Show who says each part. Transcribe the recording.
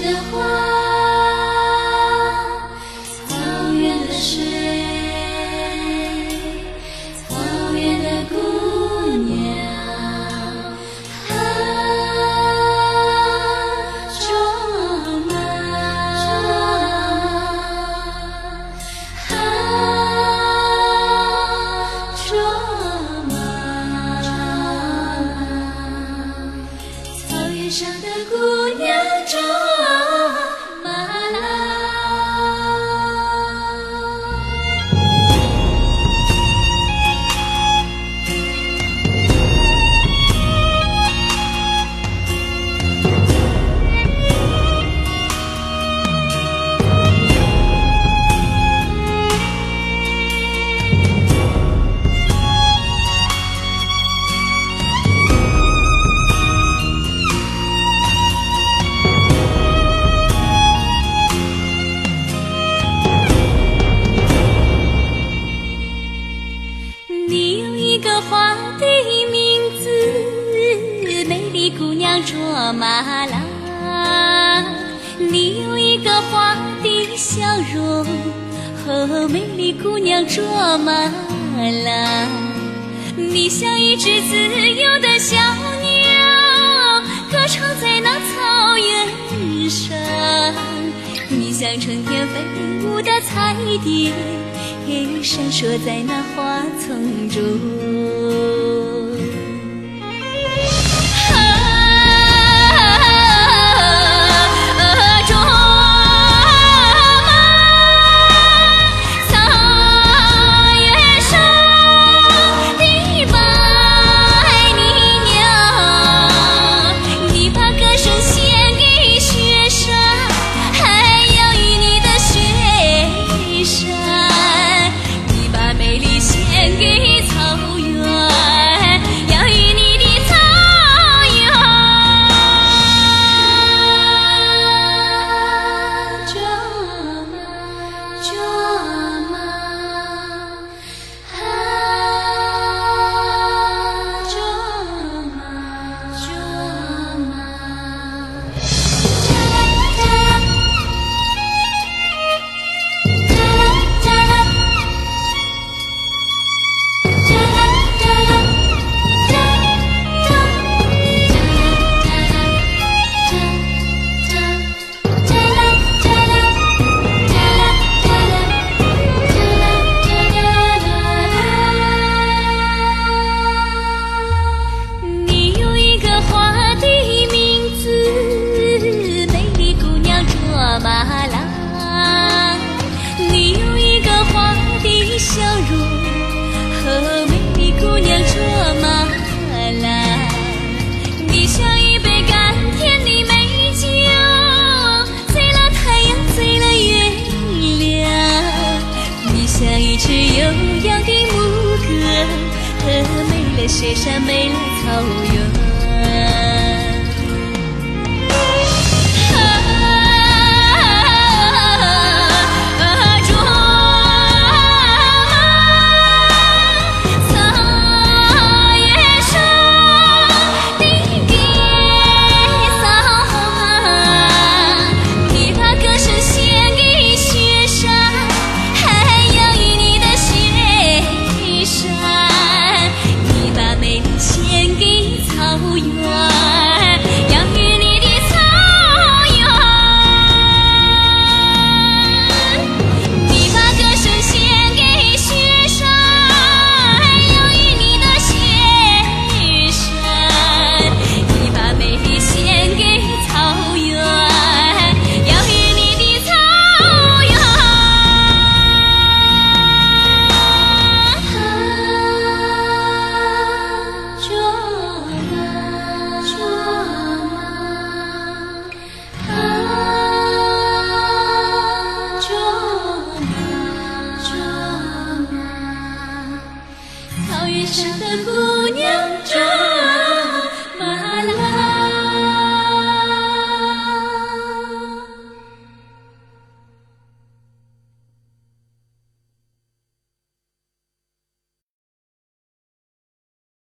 Speaker 1: 的花卓玛拉，你有一个花的笑容和美丽姑娘卓玛拉，你像一只自由的小鸟，歌唱在那草原上，你像成天飞舞的彩蝶，闪烁在那花丛中。余生的孤